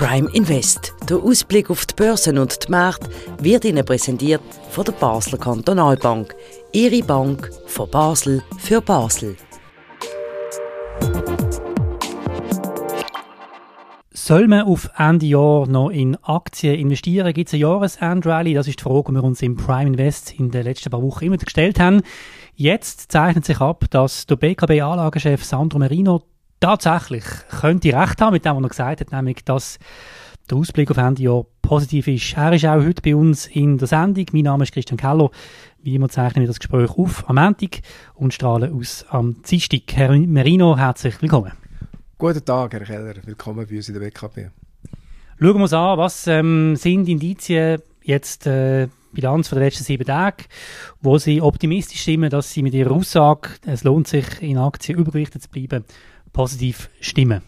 Prime Invest. Der Ausblick auf die Börsen und die Märkte wird Ihnen präsentiert von der Basler Kantonalbank. Ihre Bank von Basel für Basel. Soll man auf Ende Jahr noch in Aktien investieren? Gibt es eine Jahresend-Rally? Das ist die Frage, die wir uns im Prime Invest in den letzten paar Wochen immer gestellt haben. Jetzt zeichnet sich ab, dass der BKB-Anlagechef Sandro Merino tatsächlich könnte recht haben mit dem, was er gesagt hat, nämlich, dass der Ausblick auf Ende Jahr positiv ist. Er ist auch heute bei uns in der Sendung. Mein Name ist Christian Keller. Wie immer zeichnen wir das Gespräch auf am Montag und strahlen aus am Dienstag. Herr Merino, herzlich willkommen. Guten Tag, Herr Keller. Willkommen bei uns in der WKP. Schauen wir uns an, was ähm, sind Indizien jetzt äh, Bilanz von den letzten sieben Tagen, wo Sie optimistisch stimmen, dass Sie mit Ihrer Aussage, es lohnt sich in Aktien übergewichtet zu bleiben, positiv stimmen?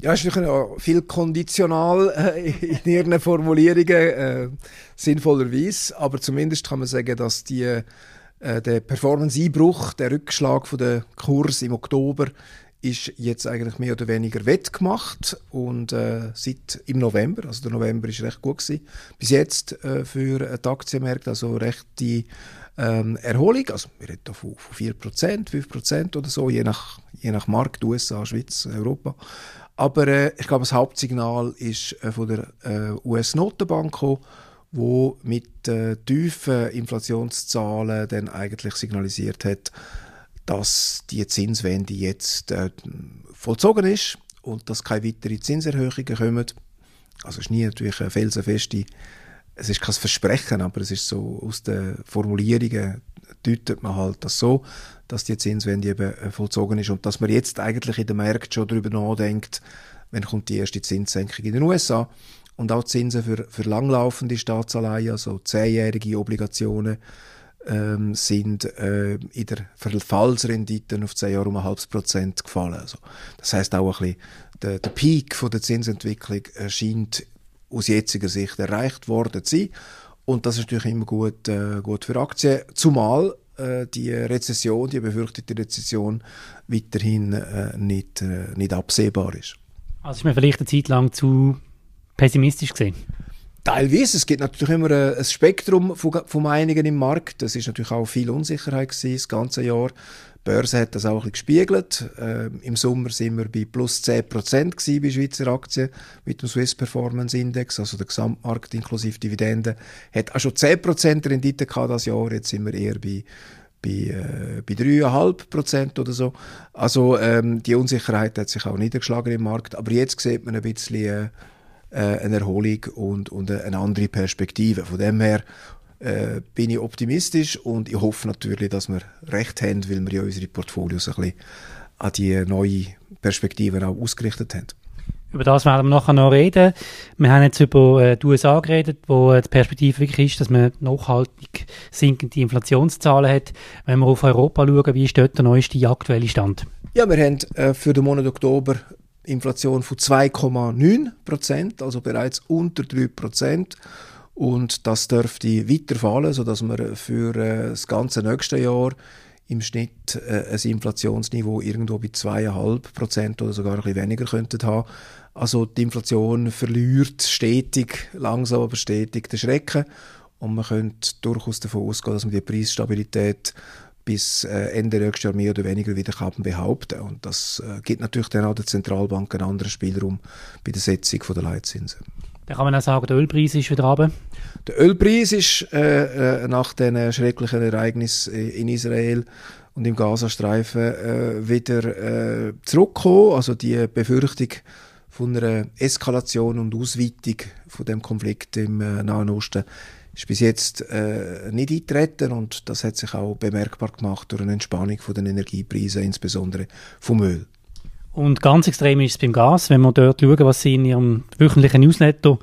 Ja, es ist natürlich viel konditional äh, in Ihren Formulierungen, äh, sinnvollerweise, aber zumindest kann man sagen, dass die, äh, der Performance-Einbruch, der Rückschlag von der Kurs im Oktober ist jetzt eigentlich mehr oder weniger wettgemacht und äh, seit im November, also der November ist recht gut gewesen, bis jetzt äh, für die Aktienmärkte, also recht die ähm, Erholung, also wir reden da von, von 4%, 5% oder so, je nach, je nach Markt, USA, Schweiz, Europa. Aber äh, ich glaube, das Hauptsignal ist äh, von der äh, US-Notenbank gekommen, wo mit äh, tiefen Inflationszahlen dann eigentlich signalisiert hat, dass die Zinswende jetzt äh, vollzogen ist und dass keine weiteren Zinserhöhungen kommen. Also es ist nie natürlich eine felsenfeste, es ist kein Versprechen, aber es ist so aus den Formulierungen deutet man halt das so, dass die Zinswende eben äh, vollzogen ist und dass man jetzt eigentlich in den Märkten schon darüber nachdenkt, wenn kommt die erste Zinssenkung in den USA und auch Zinsen für, für langlaufende Staatsanleihen, also zehnjährige Obligationen, ähm, sind äh, in der Verfallsrendite auf zehn Jahre um ein halbes Prozent gefallen. Also, das heißt auch ein bisschen, der, der Peak von der Zinsentwicklung scheint aus jetziger Sicht erreicht worden zu. Und das ist natürlich immer gut, äh, gut für Aktien, zumal äh, die Rezession, die befürchtete Rezession weiterhin äh, nicht, äh, nicht absehbar ist. Also ist man vielleicht eine Zeit lang zu pessimistisch gesehen? Teilweise. Es gibt natürlich immer ein Spektrum von, von Meinungen im Markt. Es ist natürlich auch viel Unsicherheit gewesen, das ganze Jahr. Die Börse hat das auch ein gespiegelt. Äh, Im Sommer sind wir bei plus 10% bei Schweizer Aktien mit dem Swiss Performance Index, also der Gesamtmarkt inklusive Dividenden, hat auch schon 10% Rendite gehabt das Jahr. Jetzt sind wir eher bei bei, äh, bei 3,5 oder so. Also ähm, die Unsicherheit hat sich auch niedergeschlagen im Markt. Aber jetzt sieht man ein bisschen äh, eine Erholung und, und eine andere Perspektive. Von dem her äh, bin ich optimistisch und ich hoffe natürlich, dass wir recht haben, weil wir ja unsere Portfolios ein bisschen an die neue Perspektiven auch ausgerichtet haben. Über das werden wir nachher noch reden. Wir haben jetzt über äh, die USA geredet, wo äh, die Perspektive wirklich ist, dass man nachhaltig sinkende Inflationszahlen hat. Wenn wir auf Europa schauen, wie ist dort der neueste aktuelle Stand? Ja, wir haben äh, für den Monat Oktober Inflation von 2,9 Prozent, also bereits unter 3 Prozent. Und das dürfte weiterfallen, sodass wir für äh, das ganze nächste Jahr im Schnitt äh, ein Inflationsniveau irgendwo bei 2,5 Prozent oder sogar ein bisschen weniger könnten haben. Also die Inflation verliert stetig, langsam aber stetig den Schrecken. Und man könnte durchaus davon ausgehen, dass man die Preisstabilität bis äh, Ende nächstes Jahr mehr oder weniger wieder kann behaupten Und das äh, gibt natürlich dann auch der Zentralbank einen anderen Spielraum bei der Setzung der Leitzinsen. Dann kann man auch sagen, der Ölpreis ist wieder runter. Der Ölpreis ist äh, äh, nach den schrecklichen Ereignissen in Israel und im Gazastreifen äh, wieder äh, zurückgekommen. Also die Befürchtung von einer Eskalation und Ausweitung von dem Konflikt im Nahen Osten ist bis jetzt äh, nicht eingetreten und das hat sich auch bemerkbar gemacht durch eine Entspannung von den Energiepreisen, insbesondere vom Öl. Und ganz extrem ist es beim Gas, wenn wir dort schauen, was Sie in Ihrem wöchentlichen Newsletter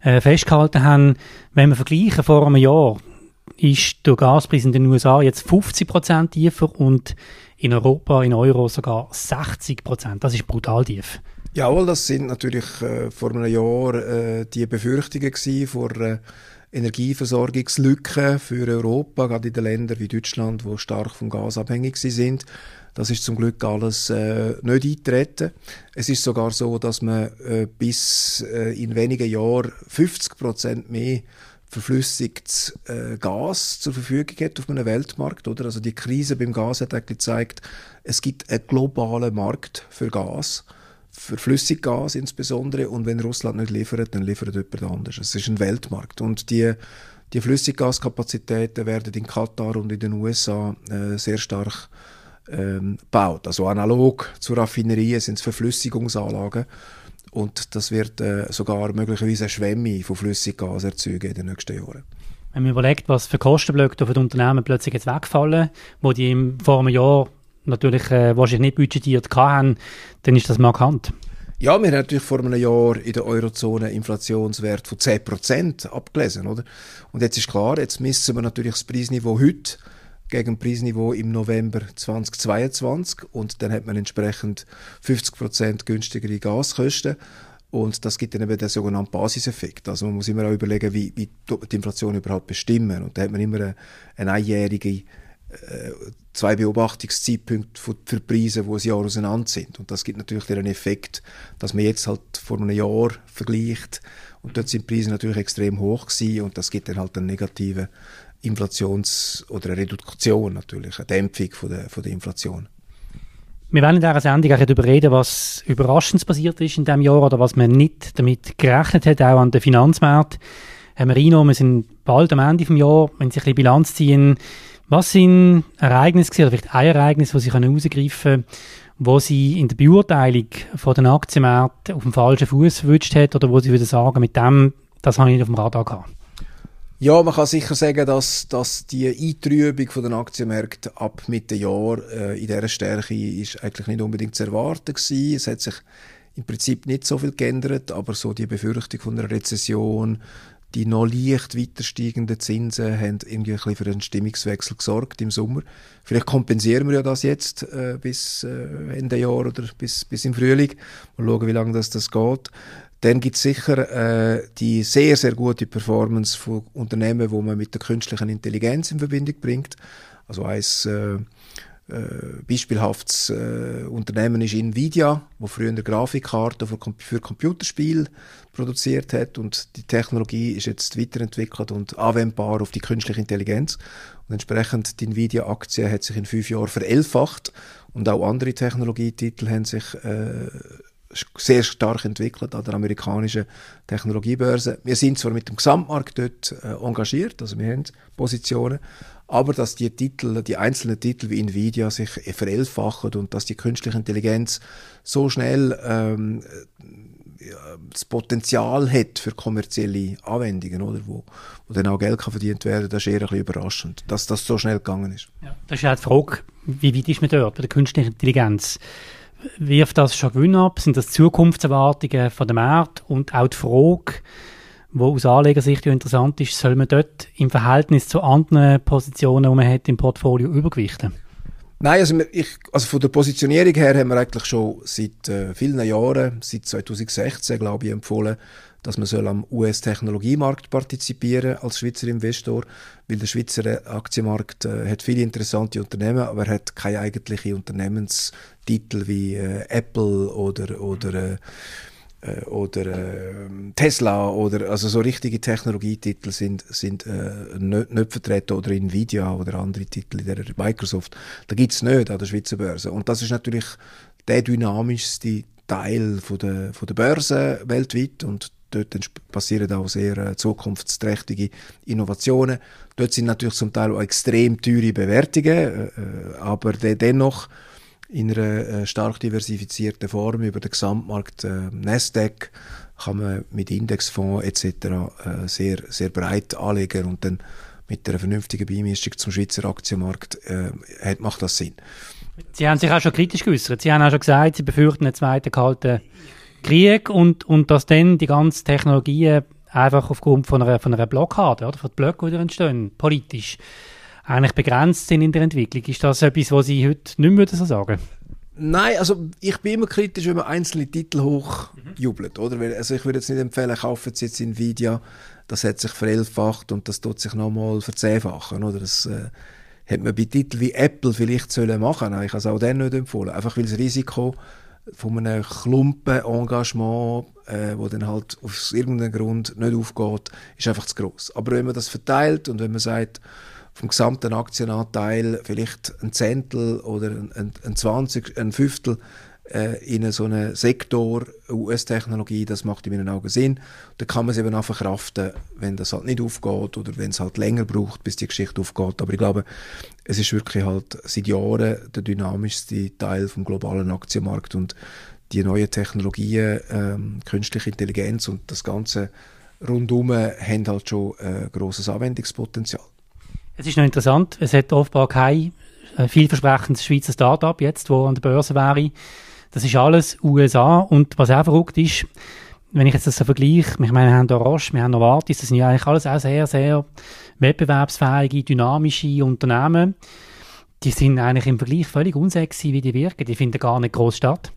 äh, festgehalten haben. Wenn wir vergleichen vor einem Jahr, ist der Gaspreis in den USA jetzt 50 Prozent tiefer und in Europa, in Euro sogar 60 Prozent. Das ist brutal tief. Jawohl, das sind natürlich äh, vor einem Jahr äh, die Befürchtungen gewesen vor äh, Energieversorgungslücke für Europa, gerade in den Ländern wie Deutschland, wo stark vom Gas abhängig sind. Das ist zum Glück alles äh, nicht eingetreten. Es ist sogar so, dass man äh, bis äh, in wenigen Jahren 50 Prozent mehr verflüssigtes äh, Gas zur Verfügung hat auf einem Weltmarkt. Oder? Also die Krise beim Gas hat eigentlich gezeigt, es gibt einen globalen Markt für Gas, für Flüssiggas insbesondere. Und wenn Russland nicht liefert, dann liefert jemand anderes. Es ist ein Weltmarkt. Und die, die Flüssiggaskapazitäten werden in Katar und in den USA äh, sehr stark ähm, gebaut. Also analog zu Raffinerien sind es Verflüssigungsanlagen. Und das wird äh, sogar möglicherweise eine Schwemme von Flüssiggas erzeugen in den nächsten Jahren. Wenn man überlegt, was für Kostenblöcke für die Unternehmen plötzlich jetzt wegfallen, wo die vor einem Jahr natürlich äh, wahrscheinlich nicht budgetiert hatten, dann ist das markant. Ja, wir haben natürlich vor einem Jahr in der Eurozone Inflationswert von 10% abgelesen, oder? Und jetzt ist klar, jetzt messen wir natürlich das Preisniveau heute gegen Preisniveau im November 2022 und dann hat man entsprechend 50% günstigere Gaskosten und das gibt dann eben den sogenannten Basiseffekt. Also man muss immer auch überlegen, wie, wie die Inflation überhaupt bestimmen und da hat man immer eine, eine einjährige äh, zwei Beobachtungszeitpunkte für, Preise, die ein Jahr auseinander sind. Und das gibt natürlich den Effekt, dass man jetzt halt vor einem Jahr vergleicht und dort sind die Preise natürlich extrem hoch gewesen und das gibt dann halt einen negativen Inflations- oder eine Reduktion natürlich, eine Dämpfung von der, von der Inflation. Wir werden in dieser Sendung auch darüber reden, was überraschend passiert ist in diesem Jahr oder was man nicht damit gerechnet hat, auch an den Finanzmärkten. Herr Marino, wir sind bald am Ende des Jahres, wenn Sie ein bisschen Bilanz ziehen, was sind Ereignisse oder vielleicht ein Ereignis, das Sie herausgreifen können, wo Sie in der Beurteilung von den Aktienmärkten auf dem falschen Fuß erwischt hat oder wo Sie würden sagen, mit dem, das habe ich nicht auf dem Radar gehabt? Ja, man kann sicher sagen, dass, dass die Eintrübung von den Aktienmärkten ab Mitte Jahr äh, in dieser Stärke ist eigentlich nicht unbedingt zu erwarten gewesen. Es hat sich im Prinzip nicht so viel geändert, aber so die Befürchtung von einer Rezession, die noch leicht weiter steigenden Zinsen haben irgendwie ein bisschen für einen Stimmungswechsel gesorgt im Sommer. Vielleicht kompensieren wir ja das jetzt äh, bis äh, Ende Jahr oder bis, bis im Frühling. Mal schauen, wie lange das, das geht. Dann gibt es sicher äh, die sehr, sehr gute Performance von Unternehmen, wo man mit der künstlichen Intelligenz in Verbindung bringt. Also eins äh, äh, beispielhaftes äh, Unternehmen ist Nvidia, wo früher Grafikkarten für, für Computerspiele produziert hat und die Technologie ist jetzt weiterentwickelt und anwendbar auf die künstliche Intelligenz und entsprechend die Nvidia-Aktie hat sich in fünf Jahren verelfacht und auch andere Technologietitel haben sich äh, sehr stark entwickelt an der amerikanischen Technologiebörse. Wir sind zwar mit dem Gesamtmarkt dort äh, engagiert, also wir haben Positionen, aber dass die Titel, die einzelnen Titel wie Nvidia sich verelfachen und dass die künstliche Intelligenz so schnell ähm, das Potenzial hat für kommerzielle Anwendungen, oder, wo, wo dann auch Geld kann verdient werden, das ist eher ein bisschen überraschend, dass das so schnell gegangen ist. Ja, das ist ja die Frage, wie weit ist man dort bei der künstlichen Intelligenz? wirft das schon Gewinn ab? Sind das Zukunftserwartungen von dem Markt? Und auch die Frage, die aus Anlegersicht ja interessant ist, soll man dort im Verhältnis zu anderen Positionen, die man hat im Portfolio, übergewichten? Nein, also, ich, also von der Positionierung her haben wir eigentlich schon seit äh, vielen Jahren, seit 2016 glaube ich, empfohlen, dass man soll am US-Technologiemarkt partizipieren als Schweizer Investor, weil der Schweizer Aktienmarkt äh, hat viele interessante Unternehmen, aber er hat keine eigentliche Unternehmenstitel wie äh, Apple oder oder äh, oder äh, Tesla oder also so richtige Technologietitel sind sind äh, nicht, nicht vertreten oder Nvidia oder andere Titel der Microsoft. Da gibt's nicht an der Schweizer Börse. Und das ist natürlich der dynamischste Teil von der, von der Börse weltweit. Und Dort passieren auch sehr äh, zukunftsträchtige Innovationen. Dort sind natürlich zum Teil auch extrem teure Bewertungen, äh, äh aber de dennoch in einer äh, stark diversifizierten Form über den Gesamtmarkt äh, Nasdaq kann man mit Indexfonds etc. Äh, sehr, sehr breit anlegen und dann mit einer vernünftigen Beimischung zum Schweizer Aktienmarkt äh, macht das Sinn. Sie haben sich auch schon kritisch geäußert. Sie haben auch schon gesagt, Sie befürchten einen zweiten kalten Krieg und, und dass dann die ganzen Technologien einfach aufgrund von einer, von einer Blockade, oder von Blöcken, die entstehen, politisch, eigentlich begrenzt sind in der Entwicklung. Ist das etwas, was Sie heute nicht mehr so sagen Nein, also ich bin immer kritisch, wenn man einzelne Titel hochjubelt, oder? Also ich würde jetzt nicht empfehlen, kaufen Sie jetzt Nvidia, das hat sich verelfacht und das tut sich nochmal verzehnfachen, oder? Das äh, man bei Titeln wie Apple vielleicht sollen machen sollen. Ich habe es auch dann nicht empfohlen. Einfach weil das Risiko von einem Klumpen-Engagement, äh, wo dann halt aus irgendeinem Grund nicht aufgeht, ist einfach zu groß. Aber wenn man das verteilt und wenn man sagt, vom gesamten Aktienanteil vielleicht ein Zehntel oder ein, ein, 20, ein Fünftel äh, in so einen Sektor US-Technologie, das macht in meinen Augen Sinn. Da kann man es eben auch verkraften, wenn das halt nicht aufgeht oder wenn es halt länger braucht, bis die Geschichte aufgeht. Aber ich glaube, es ist wirklich halt seit Jahren der dynamischste Teil vom globalen Aktienmarkt und die neuen Technologien, ähm, künstliche Intelligenz und das Ganze rundum haben halt schon äh, großes Anwendungspotenzial. Es ist noch interessant, es hat offenbar kein äh, vielversprechendes Schweizer Start-up jetzt, wo an der Börse wäre. Das ist alles USA und was auch verrückt ist, wenn ich jetzt das so vergleiche, ich meine, wir haben Roche, wir haben Novartis, das sind ja eigentlich alles auch sehr, sehr wettbewerbsfähige, dynamische Unternehmen. Die sind eigentlich im Vergleich völlig unsexy, wie die wirken. Die finden gar nicht groß statt.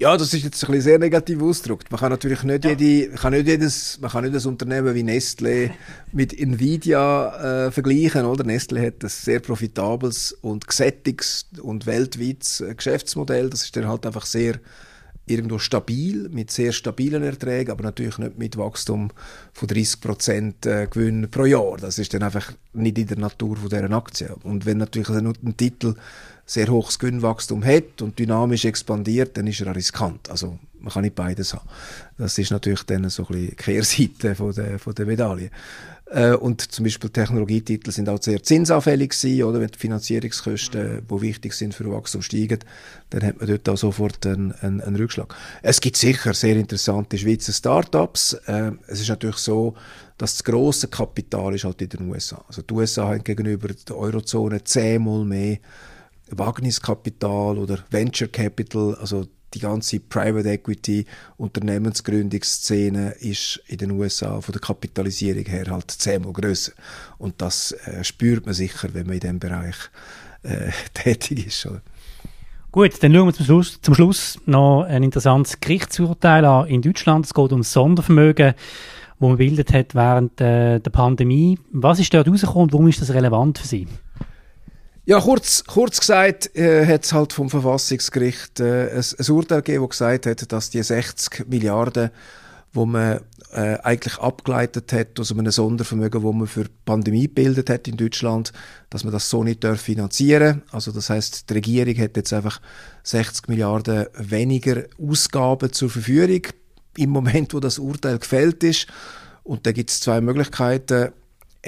Ja, das ist jetzt ein bisschen sehr negativ ausgedrückt. Man kann natürlich nicht ja. jede, kann nicht jedes, man kann nicht das Unternehmen wie Nestle mit Nvidia äh, vergleichen, oder? Nestle hat ein sehr profitables und gesättigtes und weltweites äh, Geschäftsmodell. Das ist dann halt einfach sehr irgendwo stabil, mit sehr stabilen Erträgen, aber natürlich nicht mit Wachstum von 30 Prozent äh, Gewinn pro Jahr. Das ist dann einfach nicht in der Natur von dieser Aktie. Und wenn natürlich ein Titel sehr hohes Gewinnwachstum hat und dynamisch expandiert, dann ist er riskant. Also man kann nicht beides haben. Das ist natürlich dann so ein bisschen die Kehrseite von der, von der Medaille. Äh, und zum Beispiel Technologietitel sind auch sehr zinsanfällig gewesen, oder? Wenn die Finanzierungskosten, die wichtig sind für Wachstum, steigen, dann hat man dort auch sofort einen, einen, einen Rückschlag. Es gibt sicher sehr interessante Schweizer Startups. Äh, es ist natürlich so, dass das grosse Kapital ist halt in den USA. Also die USA haben gegenüber der Eurozone zehnmal mehr Wagniskapital oder Venture Capital, also die ganze Private Equity Unternehmensgründungsszene ist in den USA von der Kapitalisierung her halt zehnmal größer und das äh, spürt man sicher, wenn man in dem Bereich äh, tätig ist. Oder? Gut, dann schauen wir zum Schluss, zum Schluss noch ein interessantes Gerichtsurteil an in Deutschland. Es geht um Sondervermögen, wo man bildet hat während äh, der Pandemie. Was ist dort rausgekommen und warum ist das relevant für Sie? Ja, kurz, kurz gesagt äh, hat es halt vom Verfassungsgericht äh, ein, ein Urteil gegeben, das gesagt hat, dass die 60 Milliarden, wo man äh, eigentlich abgeleitet hat aus einem Sondervermögen, wo man für die Pandemie gebildet hat in Deutschland, dass man das so nicht darf finanzieren. Also das heißt, die Regierung hat jetzt einfach 60 Milliarden weniger Ausgaben zur Verfügung im Moment, wo das Urteil gefällt ist. Und da gibt es zwei Möglichkeiten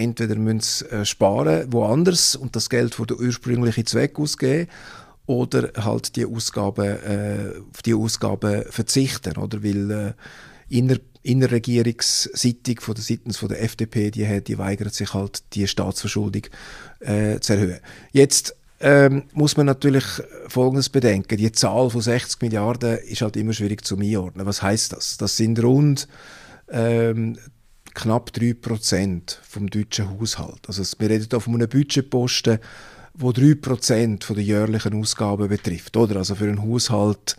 entweder müssen sie äh, sparen woanders und das Geld für den ursprünglichen Zweck ausgeben oder halt die Ausgaben, äh, auf die Ausgaben verzichten, oder? Weil äh, inner, innerregierungsseitig von der seitens von der FDP, die, die weigert sich halt, die Staatsverschuldung äh, zu erhöhen. Jetzt ähm, muss man natürlich Folgendes bedenken. Die Zahl von 60 Milliarden ist halt immer schwierig zu einordnen. Was heißt das? Das sind rund ähm, knapp 3% vom deutschen Haushalt. Also wir reden hier von einem Budgetposten, wo 3% von der jährlichen Ausgaben betrifft. Oder? Also für einen Haushalt,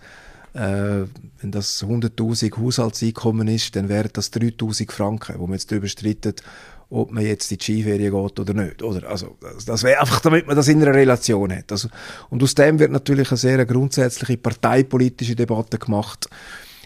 äh, wenn das 100'000 Haushaltseinkommen ist, dann wären das 3'000 Franken, wo man jetzt darüber streitet, ob man jetzt in die Skiferie geht oder nicht. Oder? Also, das, wäre einfach, damit man das in einer Relation hat. Also, und aus dem wird natürlich eine sehr grundsätzliche parteipolitische Debatte gemacht.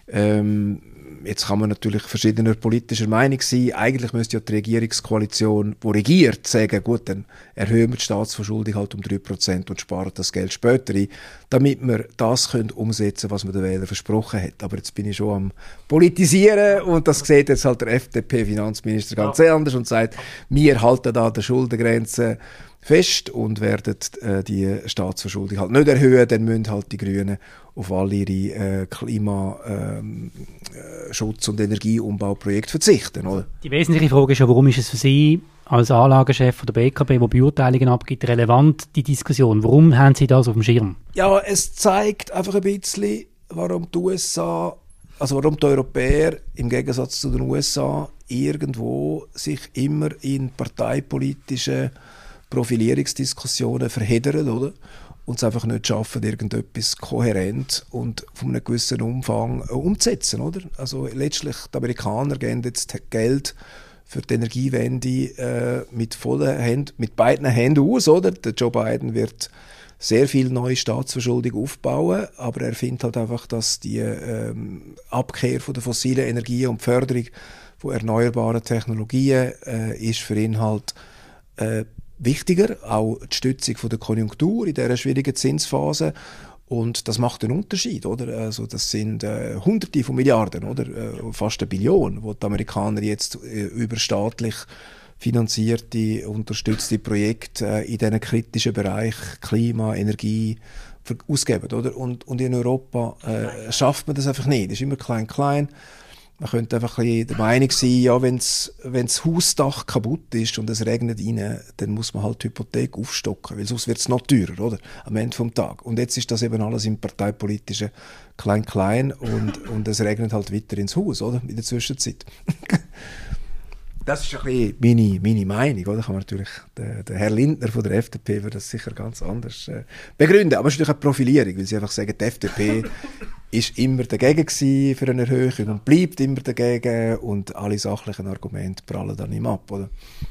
Ähm, Jetzt kann man natürlich verschiedener politischer Meinung sein. Eigentlich müsste ja die Regierungskoalition, die regiert, sagen, gut, dann erhöhen wir die Staatsverschuldung halt um 3% und sparen das Geld später ein, damit wir das können umsetzen was man den Wählern versprochen hat. Aber jetzt bin ich schon am Politisieren und das sieht jetzt halt der FDP-Finanzminister ganz ja. anders und sagt, wir halten da die Schuldengrenze fest und werden äh, die Staatsverschuldung halt nicht erhöhen, dann müssen halt die Grünen auf all ihre äh, Klimaschutz- ähm, äh, und Energieumbauprojekte verzichten. Oder? Die wesentliche Frage ist ja, warum ist es für Sie als Anlagechef der BKB, der Beurteilungen abgibt, relevant, die Diskussion? Warum haben Sie das auf dem Schirm? Ja, es zeigt einfach ein bisschen, warum die USA, also warum die Europäer im Gegensatz zu den USA irgendwo sich immer in parteipolitischen Profilierungsdiskussionen verheddern, oder? Und es einfach nicht schaffen, irgendetwas kohärent und von einem gewissen Umfang äh, umzusetzen, oder? Also letztlich, die Amerikaner geben jetzt Geld für die Energiewende äh, mit vollen Händen, mit beiden Händen aus, oder? Der Joe Biden wird sehr viel neue Staatsverschuldung aufbauen, aber er findet halt einfach, dass die ähm, Abkehr von der fossilen Energie und die Förderung von erneuerbaren Technologien äh, ist für ihn halt äh, wichtiger, auch die Stützung der Konjunktur in dieser schwierigen Zinsphase und das macht einen Unterschied, oder? Also das sind äh, Hunderte von Milliarden, oder? Äh, fast eine Billion, wo die Amerikaner jetzt äh, über staatlich finanzierte, unterstützte Projekte äh, in diesen kritischen Bereich Klima, Energie ausgeben, oder? Und, und in Europa äh, schafft man das einfach nicht. Das ist immer klein, klein. Man könnte einfach ein der Meinung sein, ja, wenn das Hausdach kaputt ist und es regnet rein, dann muss man halt die Hypothek aufstocken, weil sonst wird es noch teurer, oder? Am Ende vom Tag. Und jetzt ist das eben alles im parteipolitischen Klein-Klein und, und es regnet halt weiter ins Haus, oder? In der Zwischenzeit. Das ist ein bisschen meine, meine Meinung. Oder? Kann man natürlich, der, der Herr Lindner von der FDP würde das sicher ganz anders äh, begründen. Aber es ist natürlich eine Profilierung, weil sie einfach sagen, die FDP ist immer dagegen für eine Erhöhung und bleibt immer dagegen und alle sachlichen Argumente prallen dann ihm ab. Oder?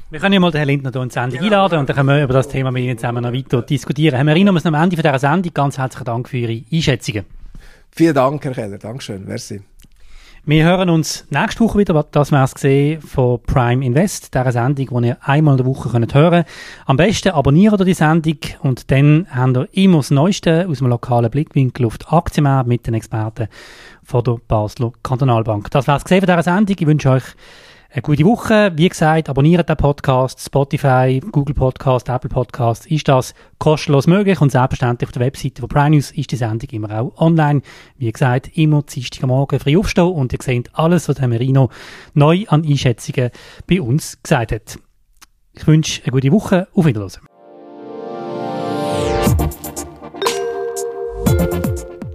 Wir können ja mal den Herrn Lindner hier in die Sendung genau. einladen und dann können wir über das Thema mit Ihnen zusammen noch weiter diskutieren. Herr Marino, wir am Ende von dieser Sendung. Ganz herzlichen Dank für Ihre Einschätzungen. Vielen Dank, Herr Keller. Dankeschön. Merci. Wir hören uns nächste Woche wieder, das wär's gesehen von Prime Invest, dieser Sendung, die ihr einmal in der Woche könnt hören Am besten abonniert ihr die Sendung und dann habt ihr immer das Neueste aus dem lokalen Blickwinkel auf die Aktienmärkte mit den Experten von der Basler Kantonalbank. Das wär's gesehen von dieser Sendung. Ich wünsche euch eine gute Woche. Wie gesagt, abonniert den Podcast, Spotify, Google Podcast, Apple Podcast. Ist das kostenlos möglich und selbstverständlich auf der Webseite von Prime News ist die Sendung immer auch online. Wie gesagt, immer am Morgen frei aufstehen und ihr seht alles, was der Merino neu an Einschätzungen bei uns gesagt hat. Ich wünsche eine gute Woche. Auf Wiedersehen.